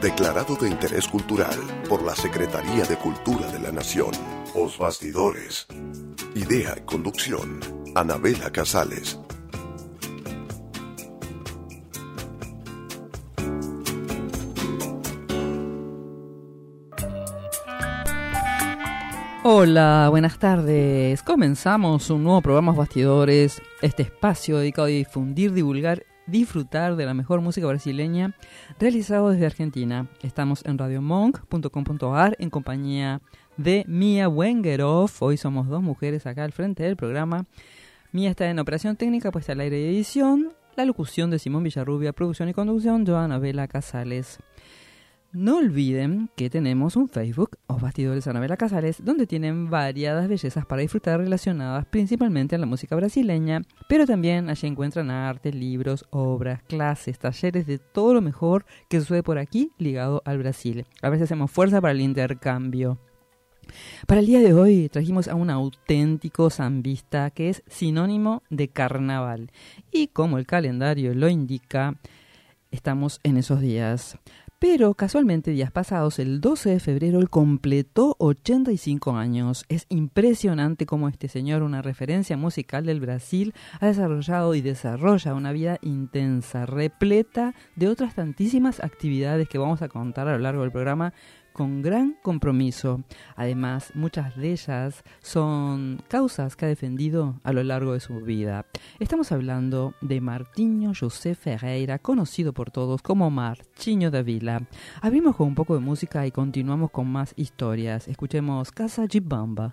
Declarado de interés cultural por la Secretaría de Cultura de la Nación. Os Bastidores. Idea y conducción. Anabela Casales. Hola, buenas tardes. Comenzamos un nuevo programa Bastidores, este espacio dedicado a difundir, divulgar, disfrutar de la mejor música brasileña realizado desde Argentina. Estamos en radiomonk.com.ar en compañía de Mia Wengeroff. Hoy somos dos mujeres acá al frente del programa. Mia está en operación técnica, puesta al aire y edición. La locución de Simón Villarrubia, producción y conducción, Joana Vela Casales. No olviden que tenemos un Facebook, Os Bastidores Anabela Casales, donde tienen variadas bellezas para disfrutar relacionadas principalmente a la música brasileña, pero también allí encuentran arte, libros, obras, clases, talleres de todo lo mejor que sucede por aquí ligado al Brasil. A si hacemos fuerza para el intercambio. Para el día de hoy trajimos a un auténtico zambista que es sinónimo de carnaval y como el calendario lo indica, estamos en esos días. Pero casualmente días pasados, el 12 de febrero, él completó 85 años. Es impresionante cómo este señor, una referencia musical del Brasil, ha desarrollado y desarrolla una vida intensa, repleta de otras tantísimas actividades que vamos a contar a lo largo del programa con gran compromiso. Además, muchas de ellas son causas que ha defendido a lo largo de su vida. Estamos hablando de Martinho José Ferreira, conocido por todos como Marchinho da Vila. Abrimos con un poco de música y continuamos con más historias. Escuchemos Casa Gibamba.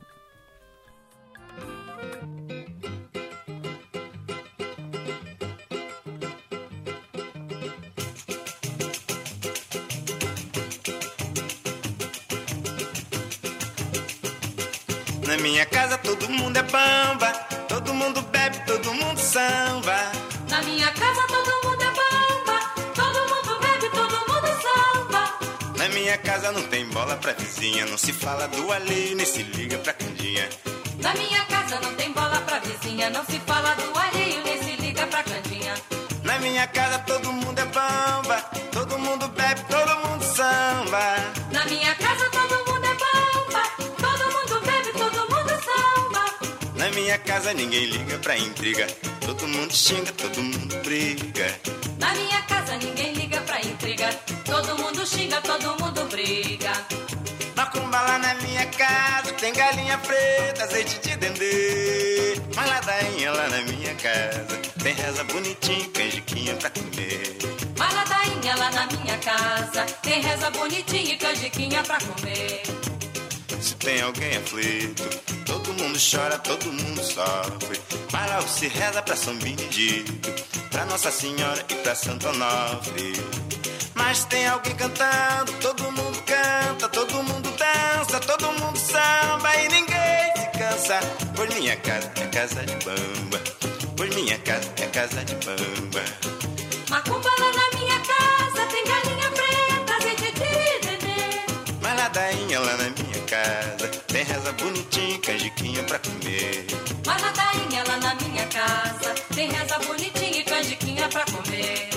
Todo mundo é bamba, todo mundo bebe, todo mundo samba. Na minha casa todo mundo é bamba, todo mundo bebe, todo mundo samba. Na minha casa não tem bola pra vizinha, não se fala do alheio, nem se liga pra candinha. Na minha casa não tem bola pra vizinha, não se fala do alheio, nem se liga pra candinha. Na minha casa todo mundo é bamba, todo mundo bebe, todo mundo samba. Na minha casa todo mundo minha casa ninguém liga pra intriga, todo mundo xinga, todo mundo briga. Na minha casa ninguém liga pra intriga, todo mundo xinga, todo mundo briga. Macumba lá na minha casa, tem galinha preta, azeite de dendê. Mas ladainha lá na minha casa, tem reza bonitinha, canjiquinha pra comer. Mas ladainha lá na minha casa, tem reza bonitinha e canjiquinha pra comer. Se tem alguém aflito, todo mundo chora, todo mundo sofre. Mas se reza pra São Benedito, pra Nossa Senhora e pra Santo Onofre. Mas tem alguém cantando, todo mundo canta, todo mundo dança, todo mundo samba e ninguém se cansa. Pois minha casa é casa de bamba, pois minha casa é casa de bamba. Bonitinha, canjiquinha pra comer. Mas ladainha lá na minha casa, tem reza bonitinha e canjiquinha pra comer.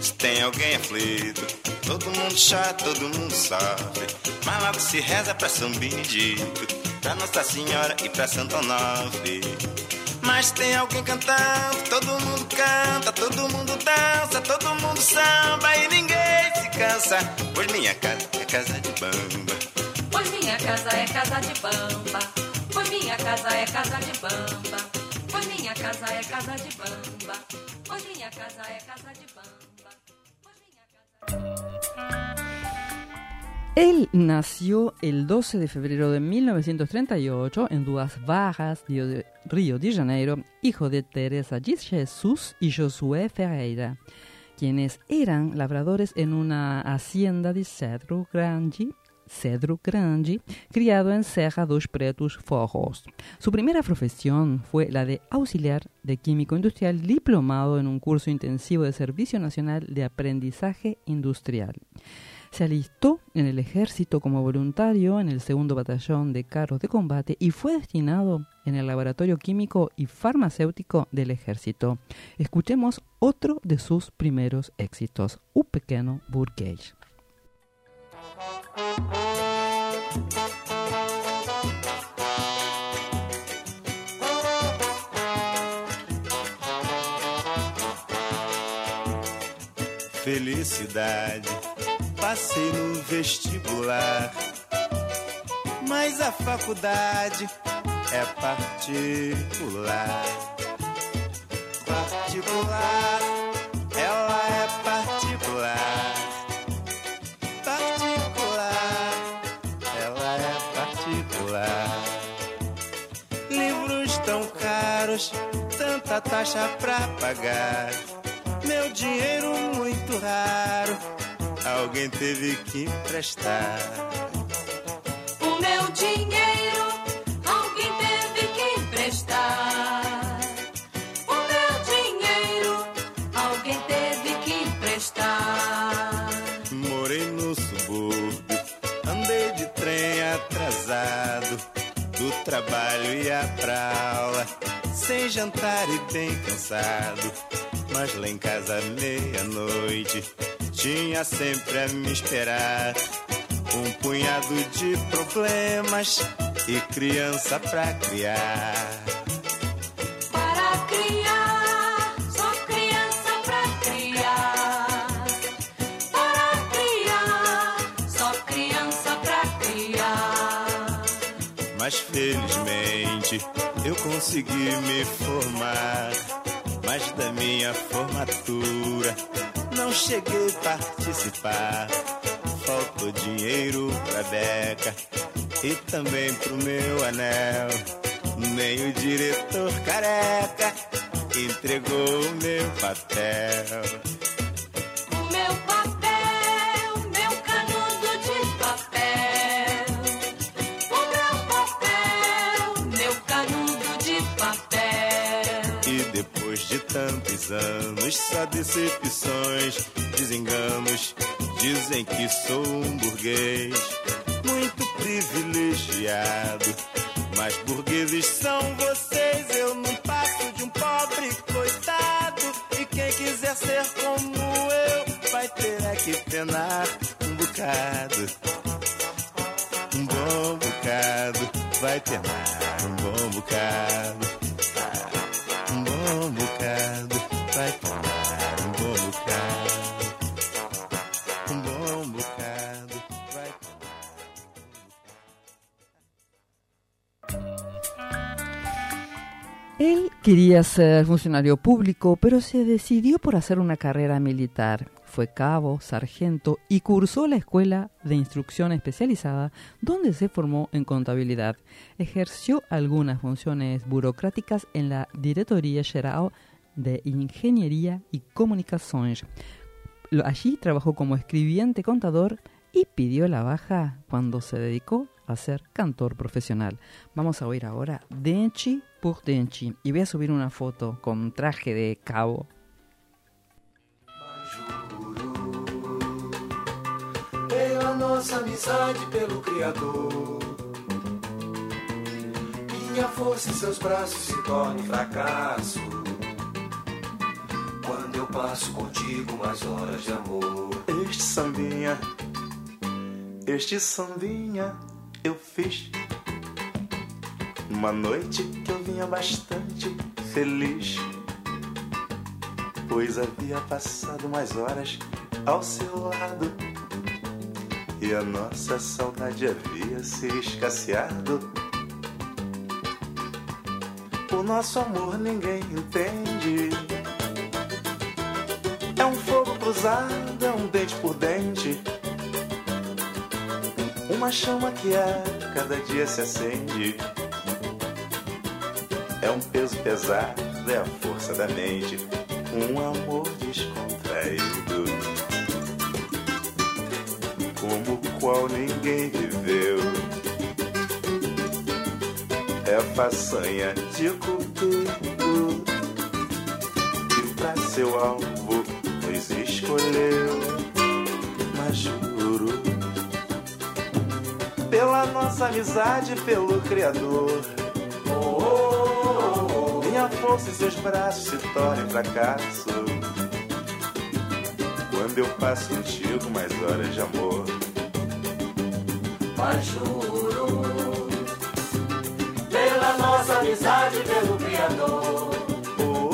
Se tem alguém aflito, todo mundo chora, todo mundo sofre. Mas logo se reza pra São Benedito, pra Nossa Senhora e pra Santo Onofre. Mas tem alguém cantando, todo mundo canta, todo mundo dança, todo mundo samba e ninguém se cansa. Pois minha casa é casa de bamba, casa é casa. Él nació el 12 de febrero de 1938 en Duas Barras, Río de, Janeiro, hijo de Teresa de Jesús y Josué Ferreira. quienes eran labradores en una hacienda de Cedro Grande, Cedro Grande, criado en Serra dos Pretos Forros. Su primera profesión fue la de auxiliar de químico industrial diplomado en un curso intensivo de Servicio Nacional de Aprendizaje Industrial. Se alistó en el ejército como voluntario en el segundo batallón de carros de combate y fue destinado en el laboratorio químico y farmacéutico del ejército. Escuchemos otro de sus primeros éxitos, Un pequeño burgués. Felicidade, passei no vestibular, mas a faculdade é particular. Particular, taxa pra pagar. Meu dinheiro muito raro, alguém teve que emprestar. O meu dinheiro alguém teve que emprestar. O meu dinheiro alguém teve que emprestar. Morei no subúrbio, andei de trem atrasado, do trabalho ia pra aula, sem jantar e bem cansado. Mas lá em casa, meia-noite, tinha sempre a me esperar. Um punhado de problemas e criança pra criar. Para criar, só criança pra criar. Para criar, só criança pra criar. Mas felizmente eu consegui me formar. Mas da minha formatura não cheguei a participar. Faltou dinheiro pra beca e também pro meu anel. Nem o diretor careca entregou o meu papel. Tantos anos, só decepções, desenganos, dizem que sou um burguês muito privilegiado. Mas burgueses são vocês, eu não passo de um pobre coitado. E quem quiser ser como eu, vai ter é que penar um bocado. Quería ser funcionario público, pero se decidió por hacer una carrera militar. Fue cabo, sargento y cursó la escuela de instrucción especializada, donde se formó en contabilidad. Ejerció algunas funciones burocráticas en la Directoría Geral de Ingeniería y Comunicaciones. Allí trabajó como escribiente contador y pidió la baja cuando se dedicó a ser cantor profesional. Vamos a oír ahora Denchi por Denchi y voy a subir una foto con traje de cabo. Pela nossa amizade, pelo Criador. Minha força em seus braços se torna um fracasso. Quando eu passo contigo mais horas de amor. Este sambinha, este sambinha eu fiz numa noite que eu vinha bastante feliz, pois havia passado mais horas ao seu lado e a nossa saudade havia se escasseado. O nosso amor ninguém entende. É um fogo cruzado, é um dente por dente. Uma chama que a cada dia se acende. É um peso pesado, é a força da mente. Um amor descontraído. como o qual ninguém viveu. É façanha de cupido que pra seu alvo nos escolheu. Pela nossa amizade, pelo Criador. Minha força e seus braços se tornem fracasso. Quando eu passo contigo mais horas de amor. Mas juro, pela nossa amizade, pelo Criador. Oh,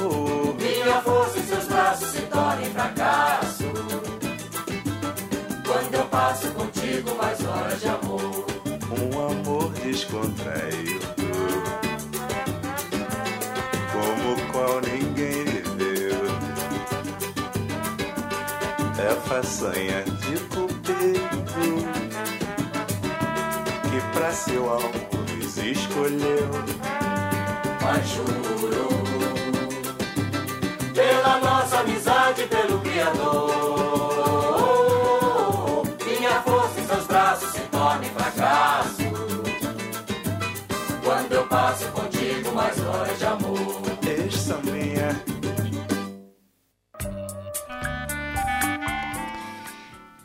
oh, oh. Minha força e seus braços se tornem fracasso. Descontraído, como o qual ninguém viveu. É façanha de cupido que pra seu alvo escolheu. Mas juro, pela nossa amizade, pelo Criador. Minha força e seus braços se tornem fracasso. Quando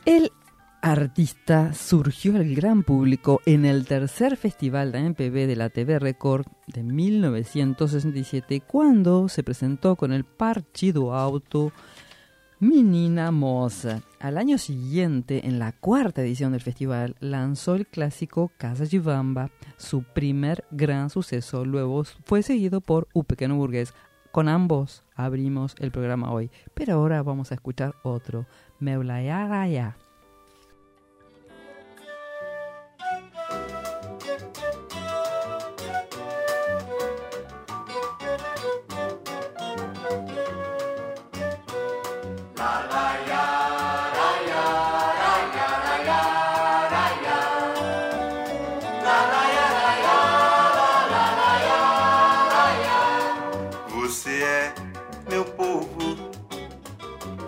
El artista surgió al gran público en el tercer festival de MPB de la TV Record de 1967 cuando se presentó con el Partido Auto Menina Moça. Al año siguiente, en la cuarta edición del festival, lanzó el clásico Casa de Bamba, su primer gran suceso. Luego fue seguido por Un Pequeño Burgués. Con ambos abrimos el programa hoy, pero ahora vamos a escuchar otro, Meulayaraya. Você é meu povo,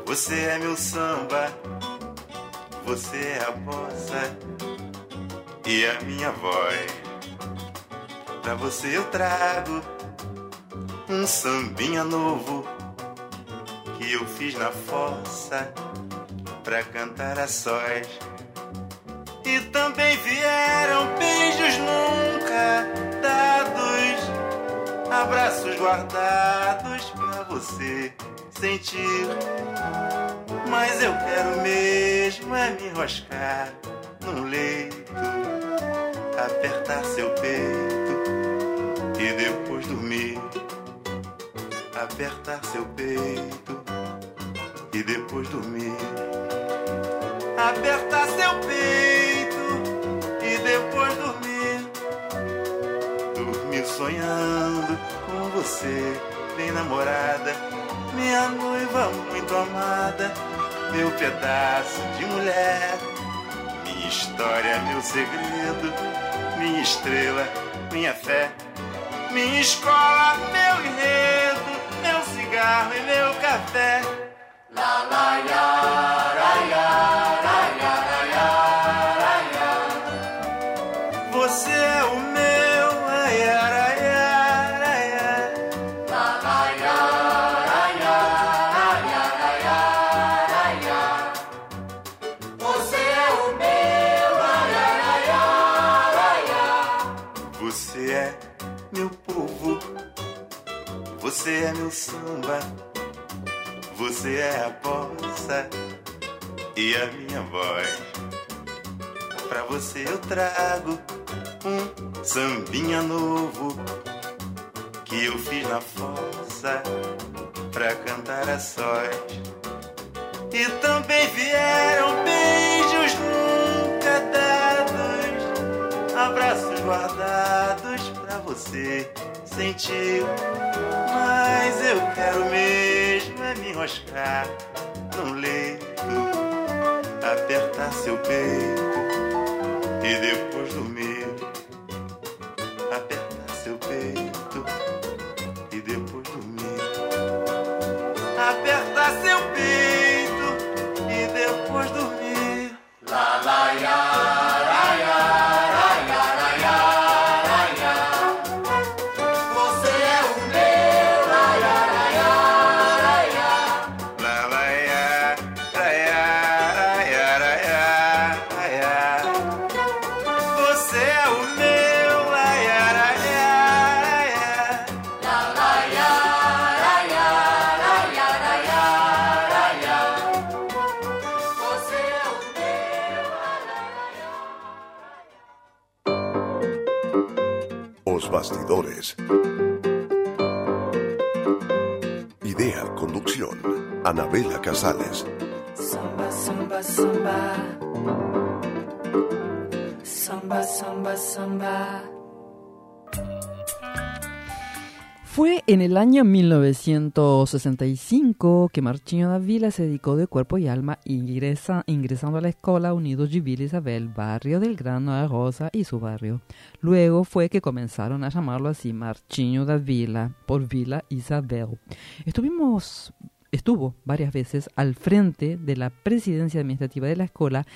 você é meu samba, você é a bossa e a minha voz. Pra você eu trago um sambinha novo eu fiz na fossa pra cantar a sós. E também vieram beijos nunca dados abraços guardados pra você sentir. Mas eu quero mesmo é me enroscar num leito, apertar seu peito e depois dormir. Apertar seu peito e depois dormir. Apertar seu peito e depois dormir dormir sonhando com você, bem namorada, minha noiva muito amada, meu pedaço de mulher, minha história, meu segredo, minha estrela, minha fé, minha escola, meu enredo, meu cigarro e meu café. Você é o meu, ai, ai, ai, ai. Você é o meu, ai, ai, ai. Você é meu povo, você é meu samba, você é a bossa e a minha voz. Pra você eu trago um sambinha novo que eu fiz na fossa pra cantar a sós. E também vieram beijos nunca dados, abraços guardados pra você sentir. Mas eu quero mesmo me enroscar num leito, apertar seu peito e depois Idea, conducción, Anabela Casales. Samba, samba, samba. Samba, samba, samba. Fue en el año 1965 que Marchinho da Vila se dedicó de cuerpo y alma ingresa, ingresando a la Escuela Unidos de Vila Isabel, barrio del Grano de Rosa y su barrio. Luego fue que comenzaron a llamarlo así Marchinho da Vila, por Vila Isabel. Estuvimos, estuvo varias veces al frente de la presidencia administrativa de la escuela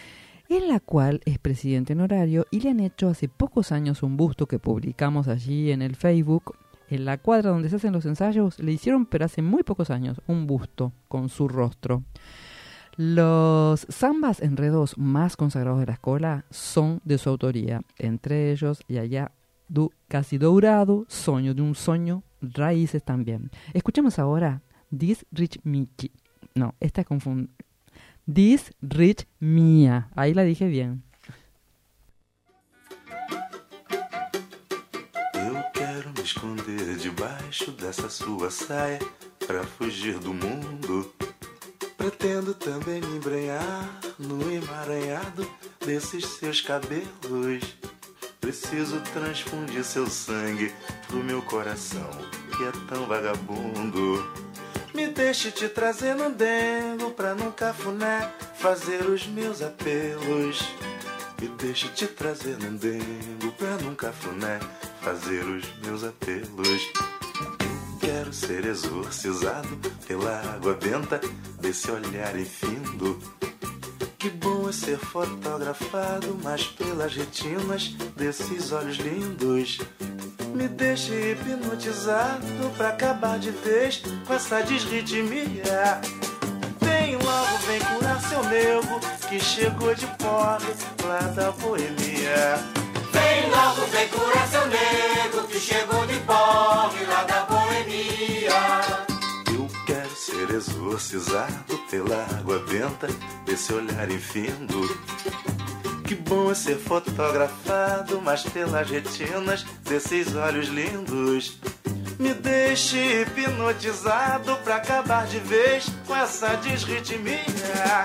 en la cual es presidente honorario y le han hecho hace pocos años un busto que publicamos allí en el Facebook en la cuadra donde se hacen los ensayos, le hicieron, pero hace muy pocos años, un busto con su rostro. Los zambas enredos más consagrados de la escuela son de su autoría, entre ellos y allá casi dourado, Sueño de un sueño, Raíces también. Escuchemos ahora This Rich Mickey. No, esta es confund... This Rich Mia. Ahí la dije bien. Esconder debaixo dessa sua saia para fugir do mundo. Pretendo também me embrenhar no emaranhado desses seus cabelos. Preciso transfundir seu sangue pro meu coração, que é tão vagabundo. Me deixe te trazer no dengo pra num cafuné fazer os meus apelos. Me deixe te trazer no dengo pra num cafuné fazer os meus apelos. Quero ser exorcizado pela água benta desse olhar infindo. Que bom é ser fotografado, mas pelas retinas desses olhos lindos. Me deixe hipnotizado pra acabar de vez com essa desritmia. Vem logo, vem curar seu nego que chegou de pobre lá da boemia. Vem logo, vem curar seu nego que chegou de porre lá da boemia. Eu quero ser exorcizado pela água benta desse olhar infindo. Que bom é ser fotografado, mas pelas retinas desses olhos lindos. Me deixe hipnotizado pra acabar de vez com essa desritmia.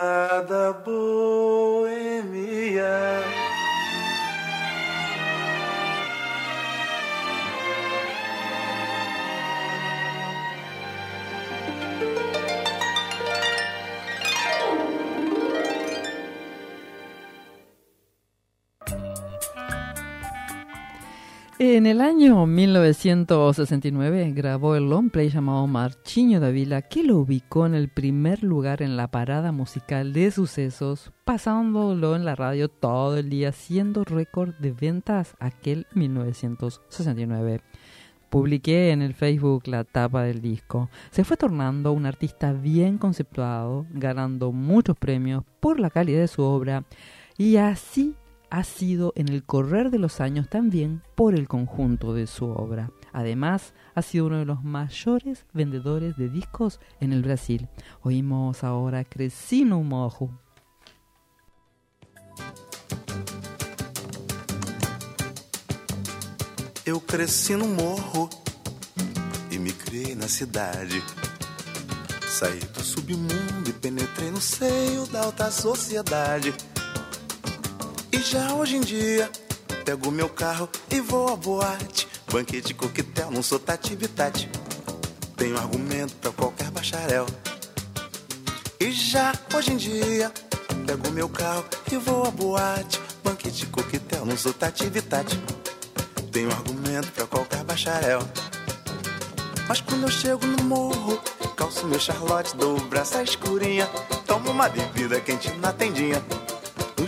da boemia. En el año 1969 grabó el long play llamado Marchiño de Vila, que lo ubicó en el primer lugar en la parada musical de sucesos, pasándolo en la radio todo el día, siendo récord de ventas aquel 1969. Publiqué en el Facebook la tapa del disco. Se fue tornando un artista bien conceptuado, ganando muchos premios por la calidad de su obra y así ha sido en el correr de los años también por el conjunto de su obra. Además, ha sido uno de los mayores vendedores de discos en el Brasil. Oímos ahora Crescino Morro. Eu cresci no morro e me criei na cidade. Saí do submundo e penetrei no seio da alta sociedade. E já hoje em dia, pego meu carro e vou à boate. Banquete, coquetel, não sou tati. Tenho argumento pra qualquer bacharel. E já hoje em dia, pego meu carro e vou à boate. Banquete, coquetel, não sou tati. Tenho argumento pra qualquer bacharel. Mas quando eu chego no morro, calço meu charlotte, dou o braço à escurinha. Tomo uma bebida quente na tendinha.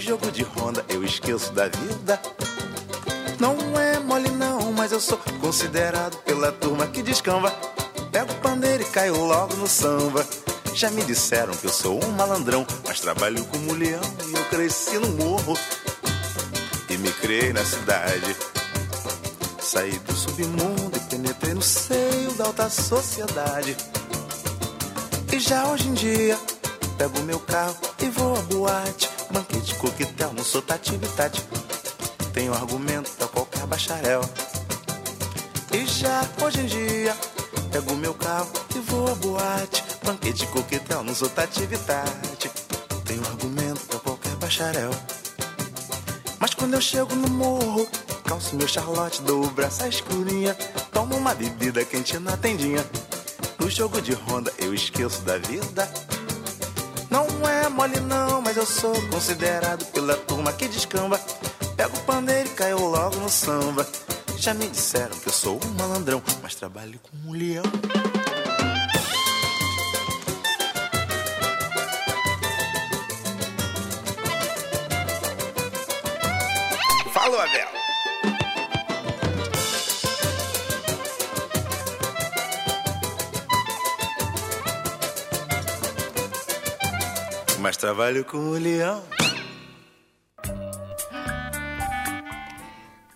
Jogo de ronda eu esqueço da vida. Não é mole não, mas eu sou considerado pela turma que descamba. Pego o pandeiro e caio logo no samba. Já me disseram que eu sou um malandrão, mas trabalho como leão e eu cresci no morro. E me criei na cidade. Saí do submundo e penetrei no seio da alta sociedade. E já hoje em dia, pego meu carro e vou à boate. Banquete, coquetel, não sou tati bitati. Tenho argumento pra qualquer bacharel. E já hoje em dia, pego meu carro e vou à boate. Banquete, coquetel, não sou tati bitati. Tenho argumento pra qualquer bacharel. Mas quando eu chego no morro, calço meu charlotte, dou o braço à escurinha. Tomo uma bebida quente na tendinha. No jogo de ronda eu esqueço da vida. Não é mole não, mas eu sou considerado pela turma que descamba. Pego o pandeiro e caio logo no samba. Já me disseram que eu sou um malandrão, mas trabalho com um leão. Falou, Abel. Trabalho com o.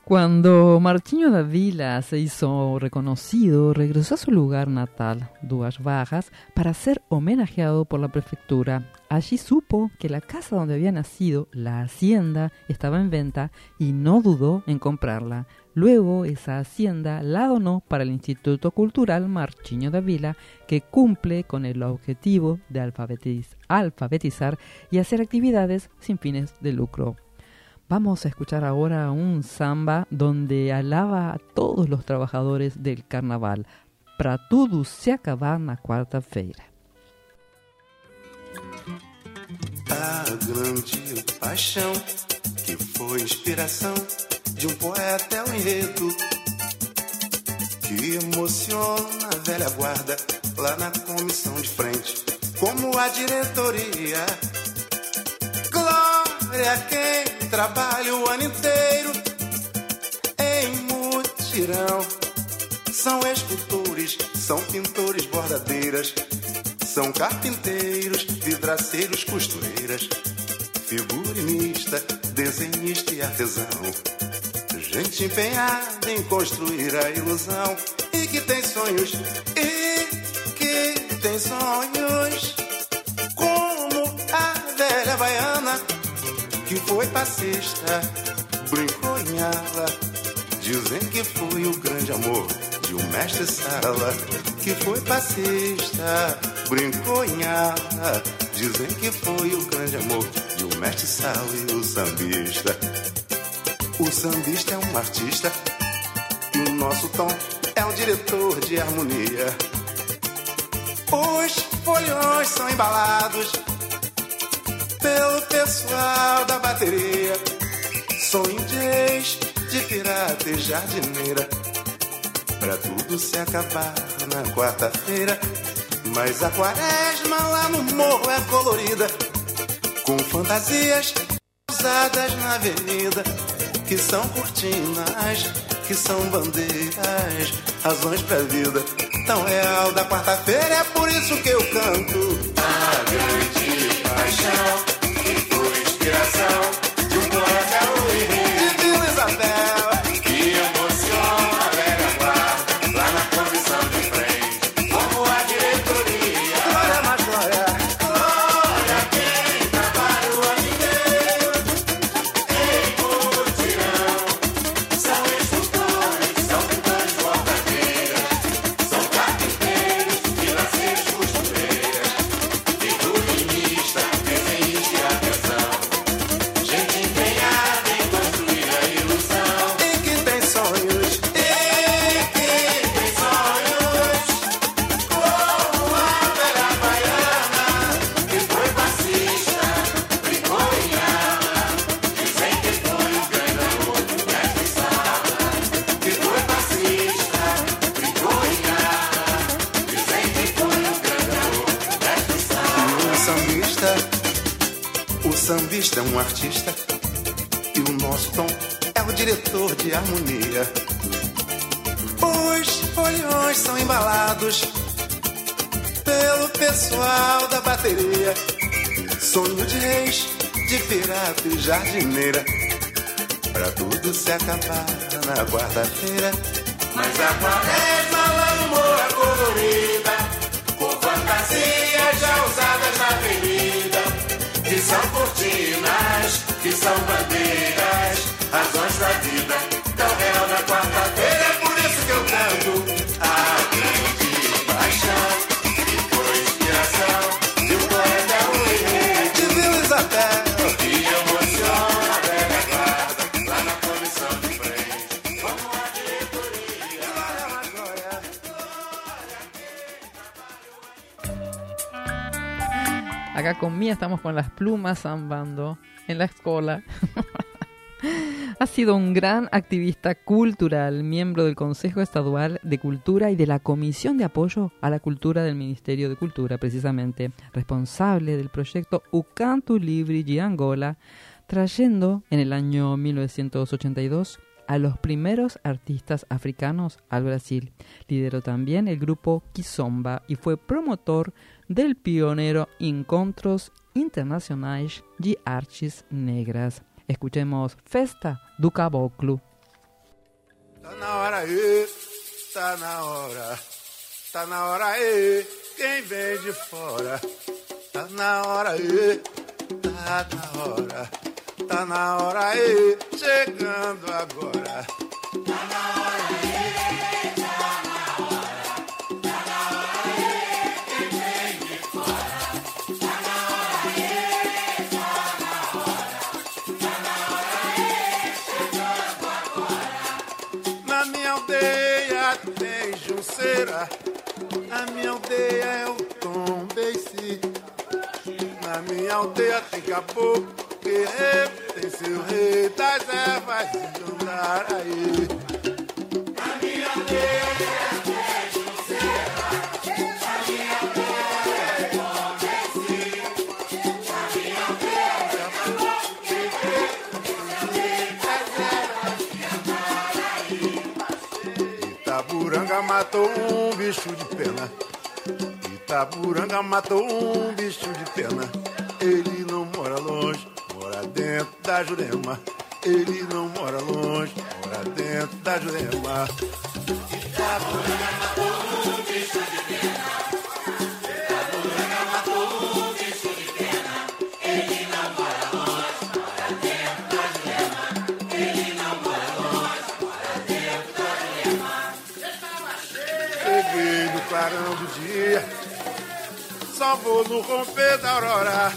Cuando Martinho da Vila se hizo reconocido, regresó a su lugar natal, Duas Bajas, para ser homenajeado por la prefectura. Allí supo que la casa donde había nacido, la hacienda, estaba en venta y no dudó en comprarla. Luego esa hacienda la donó para el Instituto Cultural Marchiño da Vila, que cumple con el objetivo de alfabetiz- alfabetizar y hacer actividades sin fines de lucro. Vamos a escuchar ahora un samba donde alaba a todos los trabajadores del carnaval. Para tudo se acabar na quarta-feira. A grande paixão que foi inspiração de um poeta é o enredo que emociona a velha guarda lá na comissão de frente, como a diretoria. Glória a quem trabalha o ano inteiro em mutirão. São escultores, são pintores, bordadeiras, são carpinteiros, vidraceiros, costureiras, figurinista, desenhista e artesão. Gente empenhada em construir a ilusão e que tem sonhos, e que tem sonhos, como a velha baiana que foi passista, brincou em ala. Dizem que foi o grande amor de um mestre sala que foi passista, brincou. Dizem que foi o grande amor de um mestre sala e o sambista. O sambista é um artista e o nosso tom é um diretor de harmonia. Os folhões são embalados pelo pessoal da bateria. Sou inglês de pirata e jardineira. Pra tudo se acabar na quarta-feira. Mas a quaresma lá no morro é colorida. Com fantasias usadas na avenida. Que são cortinas, que são bandeiras. Razões pra vida tão real da quarta-feira. É por isso que eu canto. A grande paixão. Por inspiração jardineira. Pra tudo se acabar na quarta-feira. Mas a quaresma é colorida, com fantasias já usadas na avenida. Que são cortinas, que são bandeiras, razões da vida. Estamos con las plumas zambando en la escuela. ha sido un gran activista cultural, miembro del Consejo Estadual de Cultura y de la Comisión de Apoyo a la Cultura del Ministerio de Cultura, precisamente, responsable del proyecto Ucantu Libri de Angola, trayendo en el año 1982 a los primeros artistas africanos al Brasil. Lideró también el grupo Kizomba y fue promotor del pionero Encontros Internacionais de Artes Negras. Escuchemos Festa do Caboclo. Tá na hora aí, tá na hora, tá na hora aí, quem vem de fora. Tá na hora aí, tá na hora, tá na hora aí, chegando agora. Na aldeia é o Tom Beici. Na minha aldeia tem caboclo, guerreiro, tem seu rei das ervas de Jandaraí. Itaburanga matou um bicho de pena. Itaburanga matou um bicho de pena. Ele não mora longe, mora dentro da Jurema. Ele não mora longe, mora dentro da Jurema. Itaburanga matou um bicho de pena. Itaburanga matou um bicho de pena. No clarão do dia, só vou no romper da aurora.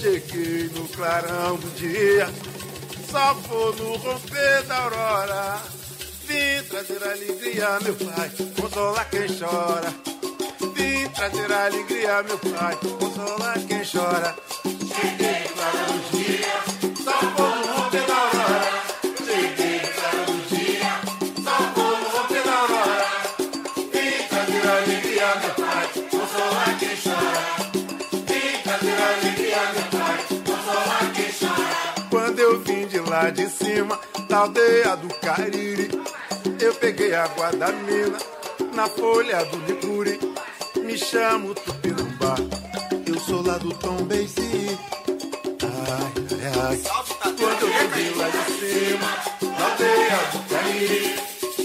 Cheguei no clarão do dia, só vou no romper da aurora. Vim trazer alegria, meu pai, consolar quem chora. Vim trazer alegria, meu pai, consolar quem chora. Cheguei no clarão do dia, só lá de cima, da aldeia do Cariri, eu peguei água da mina, na folha do licuri. Me chamo Tupinambá, eu sou lá do Tom Beici. Ai, ai, ai. Quando eu vim lá de cima, na aldeia do Cariri,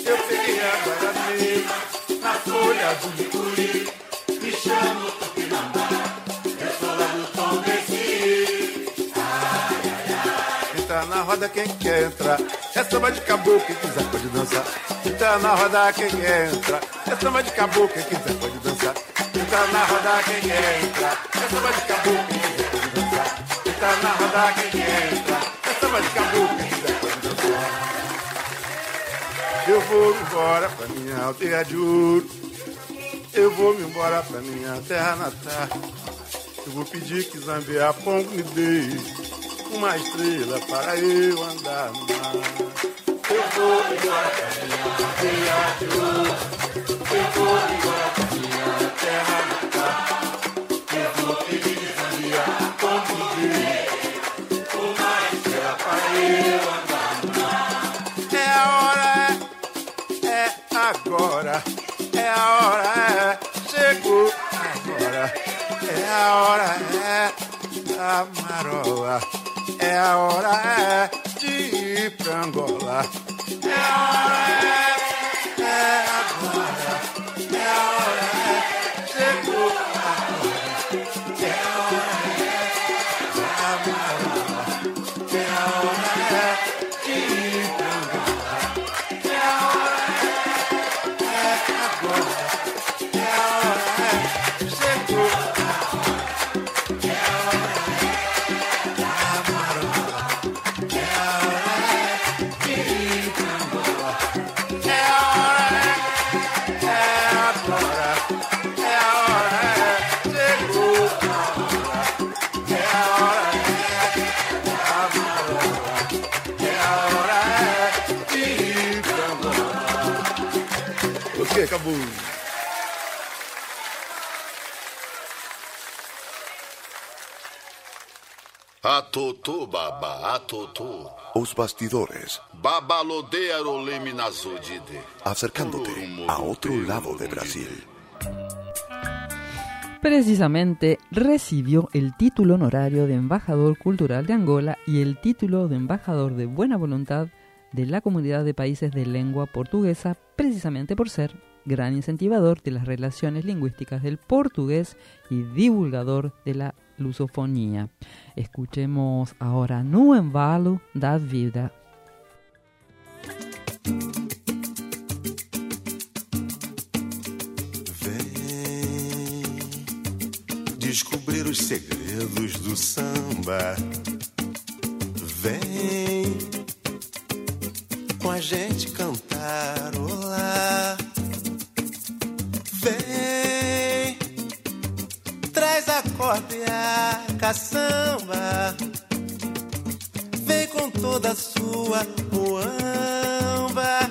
eu peguei água da mina, na folha do licuri. Me chamo Tupinambá, roda quem quer entrar. É samba de caboclo, quem quiser pode dançar. Entra na roda quem quer entrar. É samba de caboclo, quem quiser pode dançar. Entra na roda quem quer entrar. É samba de caboclo, quem quiser pode dançar. Entra na roda quem quer entrar. É samba de caboclo, quem quiser pode dançar. Eu vou embora pra minha aldeia de ouro. Eu vou me embora pra minha terra natal. Eu vou pedir que Zambia Pongo me dê uma estrela para eu andar no mar. Eu vou embora pra minha terra de luz. Eu vou embora pra minha terra natal. Eu vou pedir de família como diz. Uma estrela para eu andar no mar. É a hora, é, é agora. É a hora, é, chegou agora. É a hora, é da marola é a hora, é de ir pra Angola, é a hora, é, Acabou. Atoto, baba, atoto. Os bastidores, acercándote a otro lado de Brasil. Precisamente recibió el título honorario de embajador cultural de Angola y el título de embajador de buena voluntad de la comunidad de países de lengua portuguesa, precisamente por ser gran incentivador de las relaciones lingüísticas del portugués y divulgador de la lusofonía. Escuchemos ahora No Embalo da Vida. Vem descobrir os segredos do samba. Vem com a gente cantar olá. Traz a corda e a caçamba. Vem com toda a sua muamba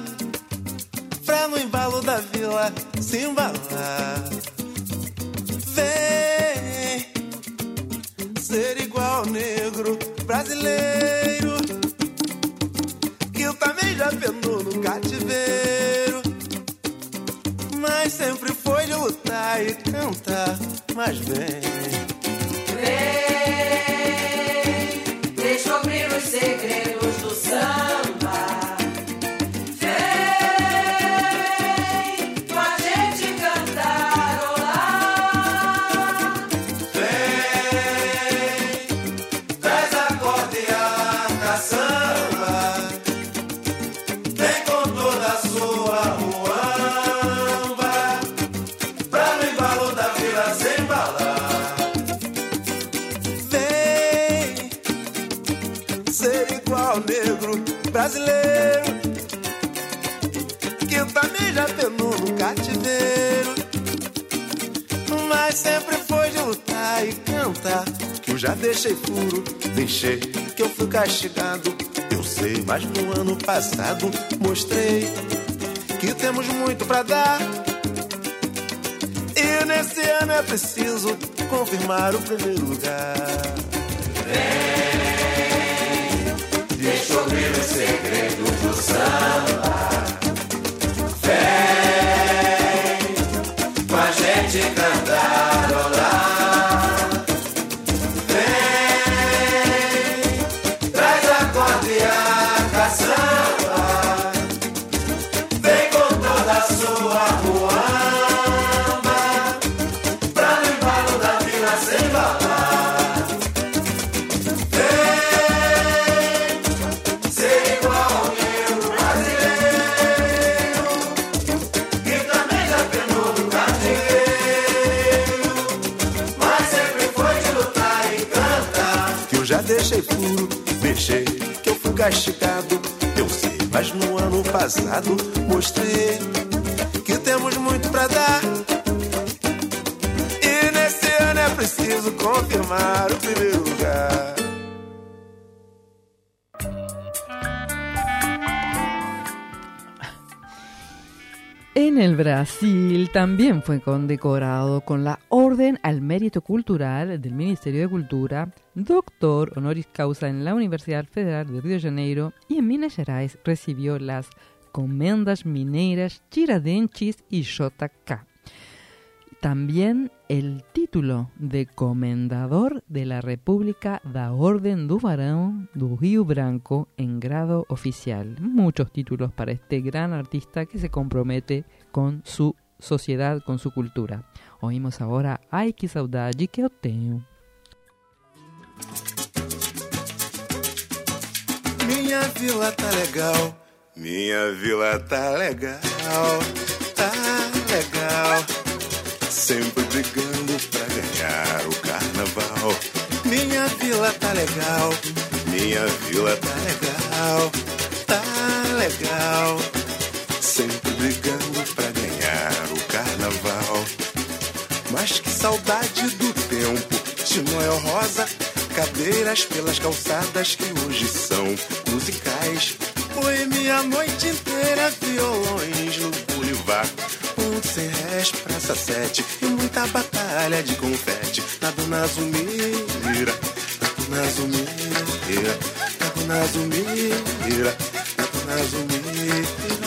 pra no embalo da vila se embalar. Vem ser igual negro brasileiro que eu também já penou no cativeiro, mas sempre foi de lutar e cantar. Mas vem. Já deixei furo, deixei que eu fui castigado. Eu sei, mas no ano passado mostrei que temos muito pra dar. E nesse ano é preciso confirmar o primeiro lugar. Vem descobrir os segredos do samba. Vem com a gente cantarolar. Passado mostrei Que temos muito pra dar. E nesse ano é preciso confirmar o primeiro lugar Brasil también fue condecorado con la Orden al Mérito Cultural del Ministerio de Cultura, doctor honoris causa en la Universidad Federal de Río de Janeiro y en Minas Gerais recibió las Comendas Mineiras Tiradentes y JK. También el título de Comendador de la República da Orden do Barão do Rio Branco en grado oficial. Muchos títulos para este gran artista que se compromete con su sociedad, con su cultura. Oímos ahora Ai que saudade que eu tenho. Minha vila tá legal, minha vila tá legal, tá legal. Sempre brigando pra ganhar o carnaval. Minha vila tá legal, minha vila tá legal, tá legal. Sempre brigando pra ganhar o carnaval. Mas que saudade do tempo de Noel Rosa. Cadeiras pelas calçadas que hoje são musicais. Poemia a noite inteira, violões no boulevard. Um sem res, praça sete e muita batalha de confete. Na Dona Zumira, na Dona Zumira, na Dona Zumira, na Dona Zumira.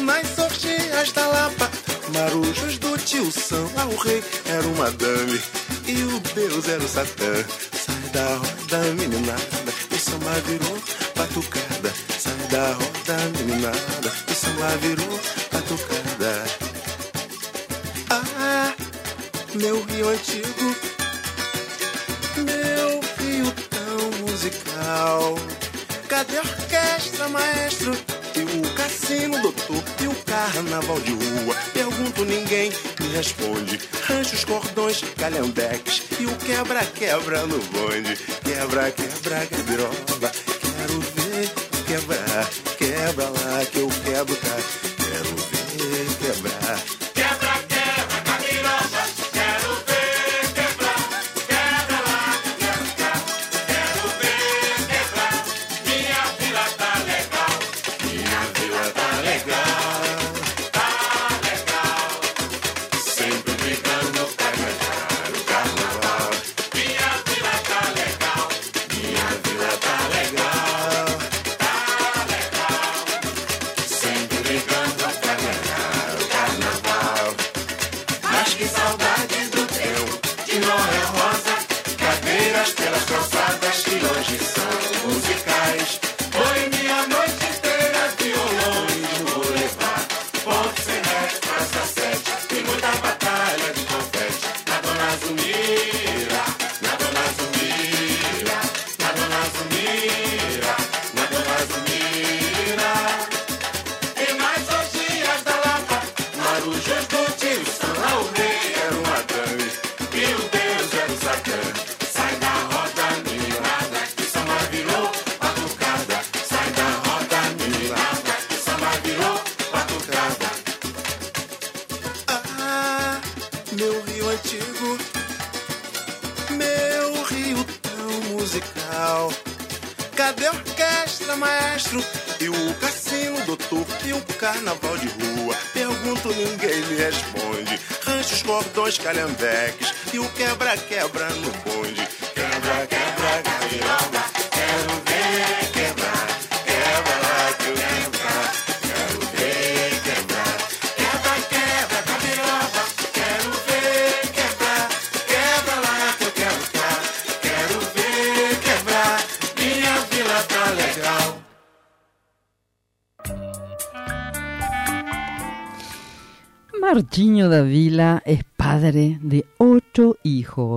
Nas orgias da Lapa, marujos do tio São. Lá o rei era uma dame e o deus era o Satã. Sai da roda, meninada, o samba virou batucada. Sai da roda, meninada, o samba virou batucada. Ah, meu rio antigo, meu rio tão musical. Cadê a orquestra, maestro? O cassino, doutor? E o carnaval de rua? Pergunto, ninguém me responde. Rancho os cordões, calhambeques e o quebra-quebra no bonde. Quebra, quebra, quebroba. Quero ver quebrar. Quebra lá que eu quebro cá. Quero ver quebrar.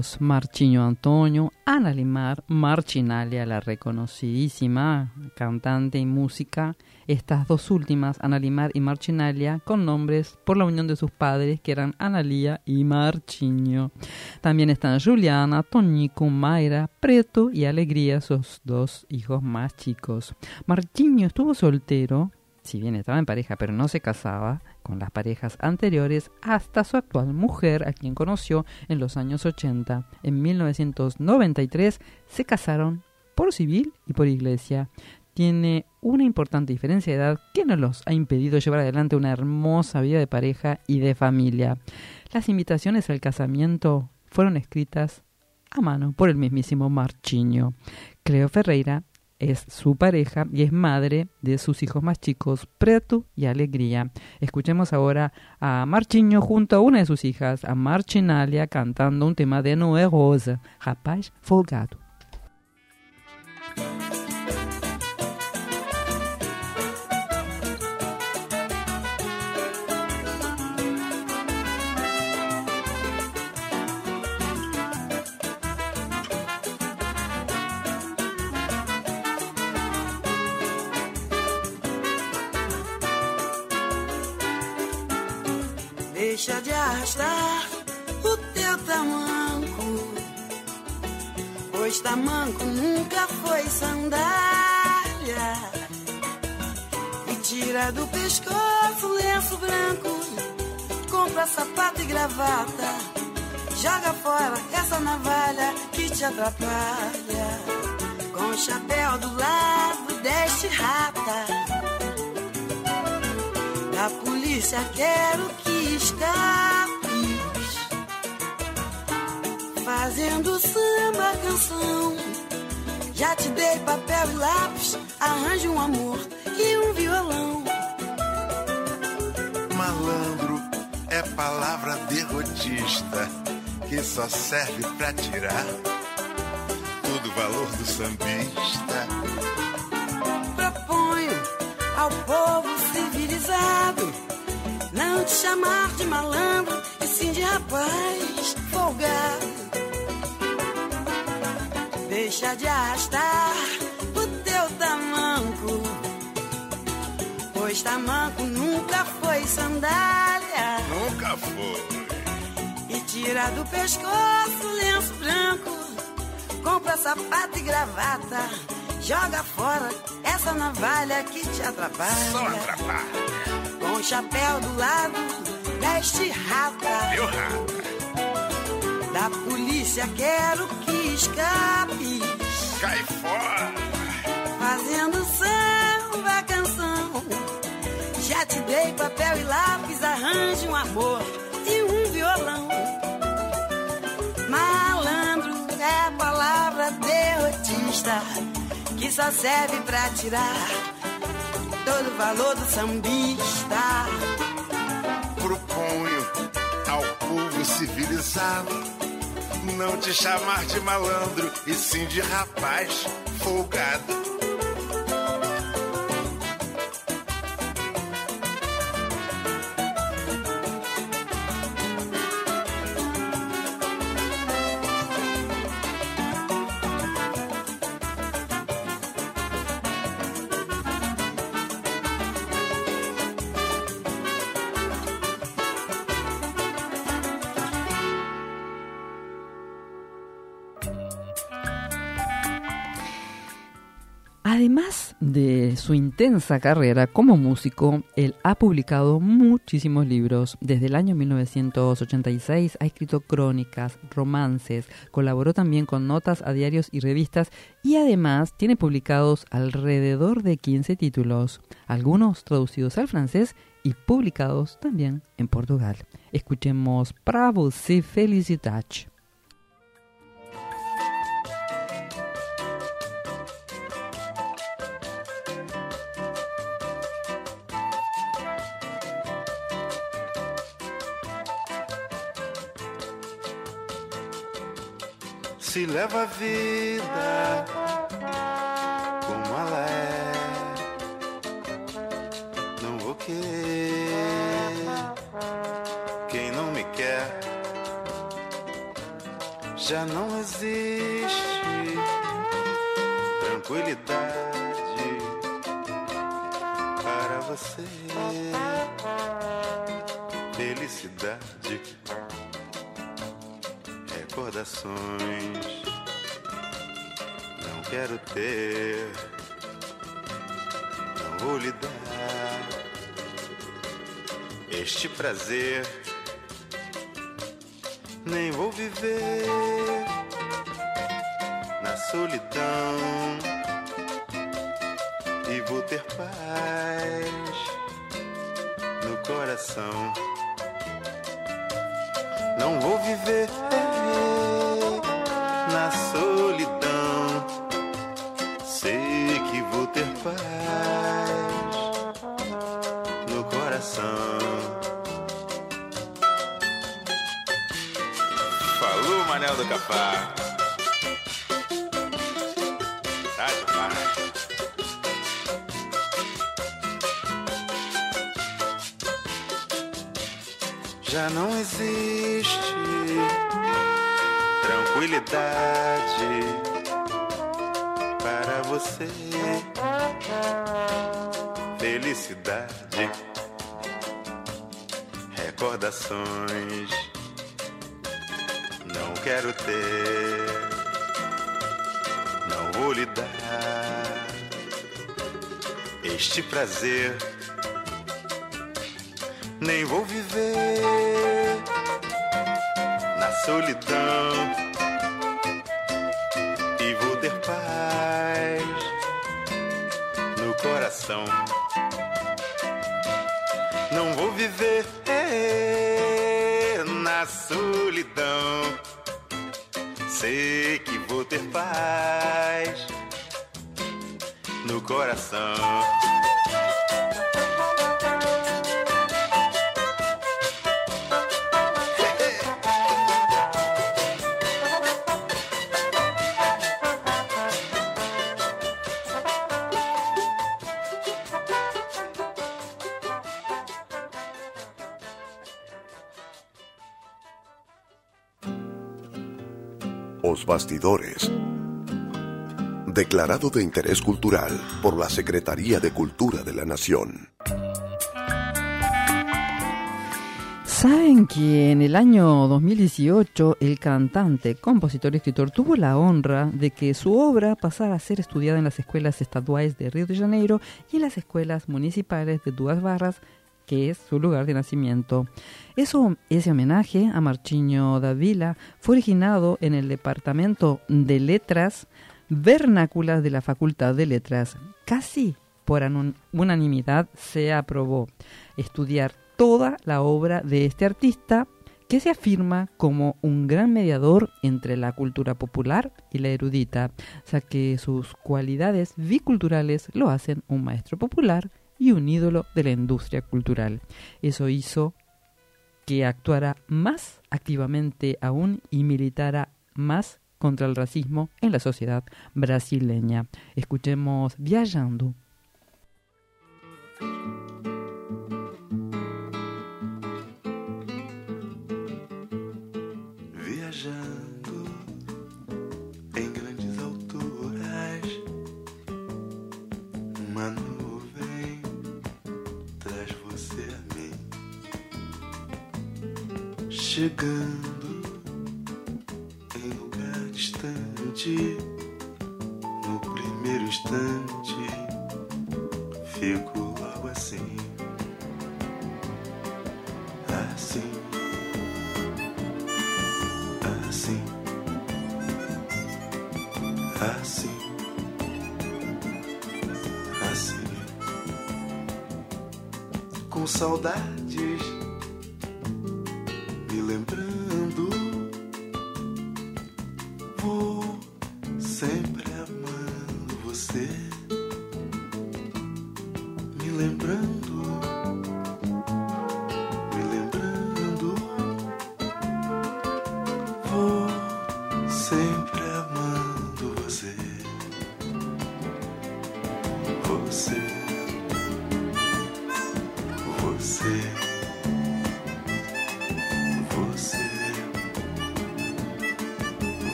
Hijos. Marchiño Antonio, Ana Limar, Marchinalia, la reconocidísima cantante y música. Estas dos últimas, Ana Limar y Marchinalia, con nombres por la unión de sus padres, que eran Analía y Marchiño. También están Juliana, Toñico, Mayra, Preto y Alegría, sus dos hijos más chicos. Marchiño estuvo soltero, si bien estaba en pareja pero no se casaba con las parejas anteriores hasta su actual mujer, a quien conoció en los años 80. En 1993 se casaron por civil y por iglesia. Tiene una importante diferencia de edad que no los ha impedido llevar adelante una hermosa vida de pareja y de familia. Las invitaciones al casamiento fueron escritas a mano por el mismísimo Marchiño. Cleo Ferreira es su pareja y es madre de sus hijos más chicos, Preto y Alegría. Escuchemos ahora a Marchinho junto a una de sus hijas, a Marchinalia, cantando un tema de Noé Rosa, Rapaz Folgado. Deixa de arrastar o teu tamanco, pois tamanco nunca foi sandália. E tira do pescoço o lenço branco, compra sapato e gravata, joga fora essa navalha que te atrapalha. Com o chapéu do lado deste rata da polícia quero que escapes Fazendo samba canção. Já te dei papel e lápis Arranje um amor e um violão. Malandro é palavra derrotista Que só serve pra tirar Todo o valor do sambista. Proponho ao povo não te chamar de malandro e sim de rapaz folgado. Deixa de arrastar o teu tamanco, pois tamanco nunca foi sandália. Nunca foi. E tira do pescoço o lenço branco, compra sapato e gravata, joga fora essa navalha que te atrapalha. Só atrapalha. Com o chapéu do lado deste rata. Meu rata. Da polícia quero que escape. Cai fora. Fazendo samba canção. Já te dei papel e lápis, arranje um amor e um violão. Malandro é palavra derrotista que só serve pra tirar todo o valor do sambista. Proponho ao povo civilizado não te chamar de malandro e sim de rapaz folgado. Además de su intensa carrera como músico, él ha publicado muchísimos libros. Desde el año 1986 ha escrito crónicas, romances, colaboró también con notas a diarios y revistas y además tiene publicados alrededor de 15 títulos, algunos traducidos al francés y publicados también en Portugal. Escuchemos Para você felicidade. Se leva a vida como ela é. Não vou querer quem não me quer. Já não existe tranquilidade para você. Felicidade recordações. Não quero ter, não vou lhe dar este prazer. Nem vou viver na solidão e vou ter paz no coração. Não vou viver solidão. Sei paz no coração. Falou, Manel do Capá. Tá demais. Já não existe tranquilidade para você. Felicidade, recordações. Não quero ter, não vou lhe dar este prazer. Nem vou viver na solidão coração. Não vou viver na solidão. Sei que vou ter paz no coração. Os bastidores. Declarado de interés cultural por la Secretaría de Cultura de la Nación. ¿Saben que en el año 2018 el cantante, compositor y escritor tuvo la honra de que su obra pasara a ser estudiada en las escuelas estaduales de Río de Janeiro y en las escuelas municipales de Duas Barras, que es su lugar de nacimiento? Eso, ese homenaje a Marchiño Davila fue originado en el Departamento de Letras Vernáculas de la Facultad de Letras. Casi por unanimidad se aprobó estudiar toda la obra de este artista que se afirma como un gran mediador entre la cultura popular y la erudita, ya que sus cualidades biculturales lo hacen un maestro popular y un ídolo de la industria cultural. Eso hizo que actuara más activamente aún y militara más contra el racismo en la sociedad brasileña. Escuchemos Viajando. Chegando em lugar distante, no primeiro instante, fico logo assim. Assim. Assim, assim, assim, com saudades,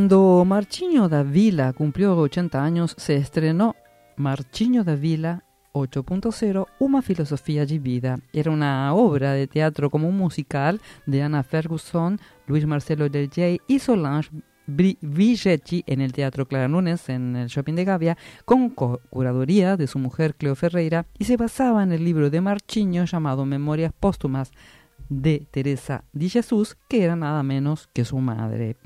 Cuando Marchinho da Vila cumplió 80 años, se estrenó Marchinho da Vila 8.0, Una filosofía de vida. Era una obra de teatro como un musical de Anna Ferguson, Luis Marcelo Del Jay y Solange Vigetti en el Teatro Clara Nunes en el Shopping de Gavia, con co- curaduría de su mujer Cleo Ferreira, y se basaba en el libro de Marchinho llamado Memorias Póstumas de Teresa de Jesús, que era nada menos que su madre.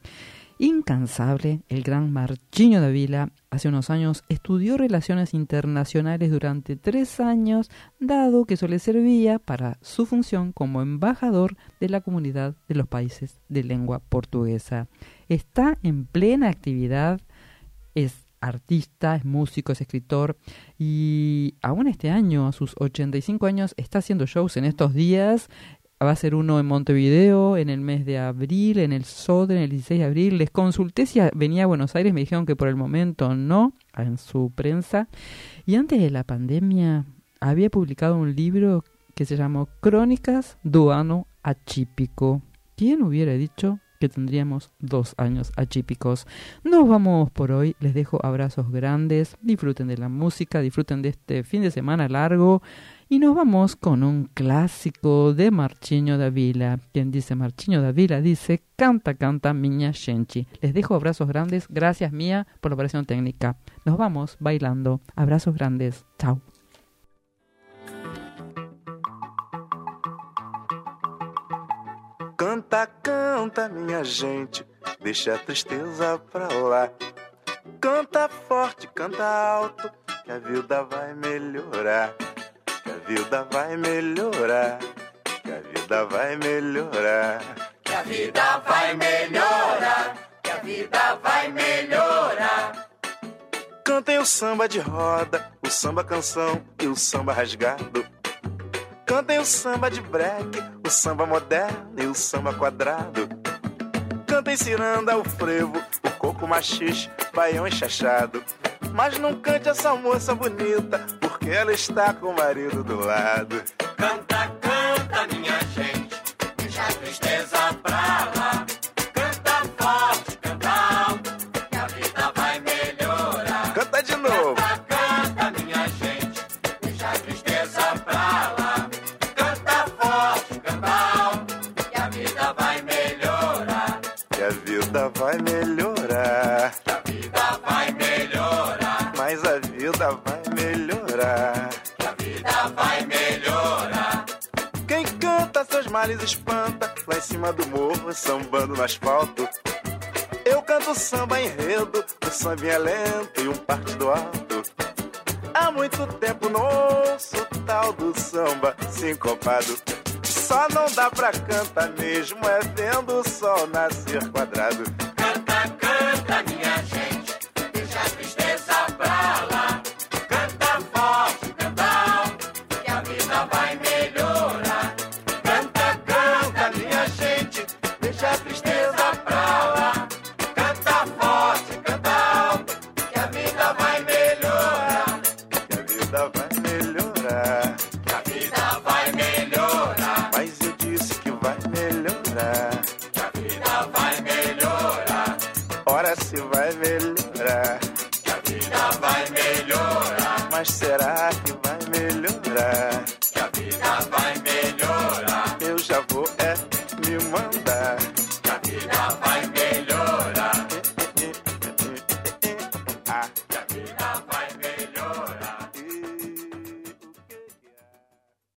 Incansable, el gran Marchinho de Vila hace unos años estudió relaciones internacionales durante tres años, dado que eso le servía para su función como embajador de la comunidad de los países de lengua portuguesa. Está en plena actividad, es artista, es músico, es escritor y aún este año, a sus 85 años, está haciendo shows en estos días Va a ser uno en Montevideo en el mes de abril, en el SODRE, en el 16 de abril. Les consulté si venía a Buenos Aires, me dijeron que por el momento no, en su prensa. Y antes de la pandemia había publicado un libro que se llamó Crónicas do Ano Achípico. ¿Quién hubiera dicho que tendríamos dos años achípicos? Nos vamos por hoy, les dejo abrazos grandes, disfruten de la música, disfruten de este fin de semana largo. Y nos vamos con un clásico de Marchinho da Vila. Quien dice Marchinho da Vila dice canta, canta, miña gente. Les dejo abrazos grandes. Gracias, Mía, por la operación técnica. Nos vamos bailando. Abrazos grandes. Chao. Canta, canta, minha gente, deixa a tristeza pra lá. Canta forte, canta alto, que a vida vai melhorar. Que a vida vai melhorar. Que a vida vai melhorar. Que a vida vai melhorar. Que a vida vai melhorar. Cantem o samba de roda, o samba canção e o samba rasgado. Cantem o samba de break, o samba moderno e o samba quadrado. Cantem ciranda, o frevo, o coco machixe, baião enxachado. Mas não cante essa moça bonita, porque ela está com o marido do lado. Canta, canta, é lento e um partido alto. Há muito tempo não ouço tal do samba sincopado. Só não dá pra cantar mesmo, é vendo o sol nascer quadrado.